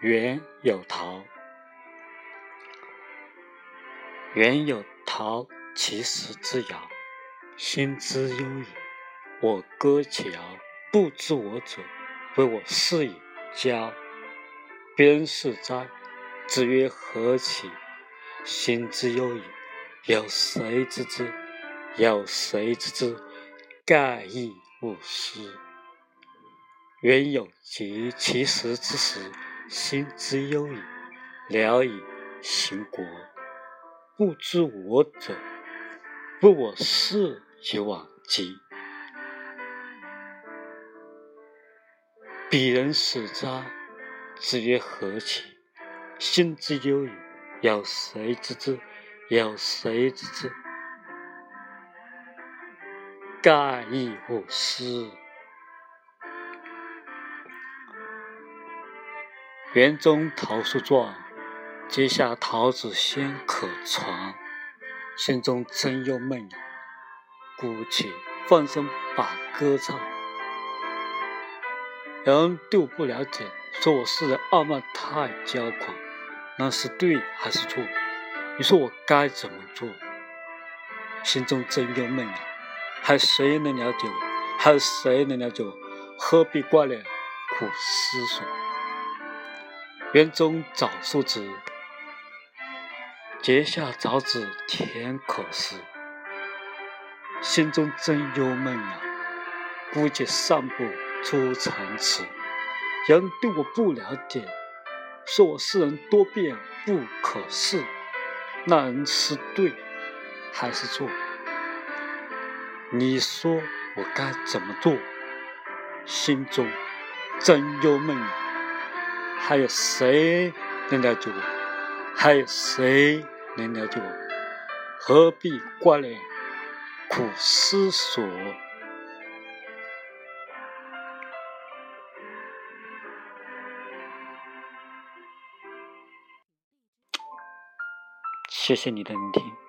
缘有桃，缘有桃，其实之遥，心之忧矣。我歌其谣，不知我者，为我是以交。别人是哉？子曰：何其！心之忧矣。有谁知之？有谁知之？盖亦勿思。缘有及其实之时。心之忧矣，聊以行国。不知我者，不我事以往极。彼人使哉？子曰：何其！心之忧矣。有谁知之？有谁知之？盖亦勿思。园中桃树壮，结下桃子先可尝。心中真忧闷呀，故且放声把歌唱。有人对我不了解，说我是人傲慢太骄狂，那是对还是错？你说我该怎么做？心中真忧闷呀，还谁能了解我？还有谁能了解我？何必挂念，苦思索？园中枣树直，阶下枣子甜可食。心中真忧闷呀，估计上不出城池。人对我不了解，说我是人多变不可视。那人是对还是错？你说我该怎么做？心中真忧闷呀。还有谁能了解我？还有谁能了解我？何必挂念，苦思索？谢谢你的聆听。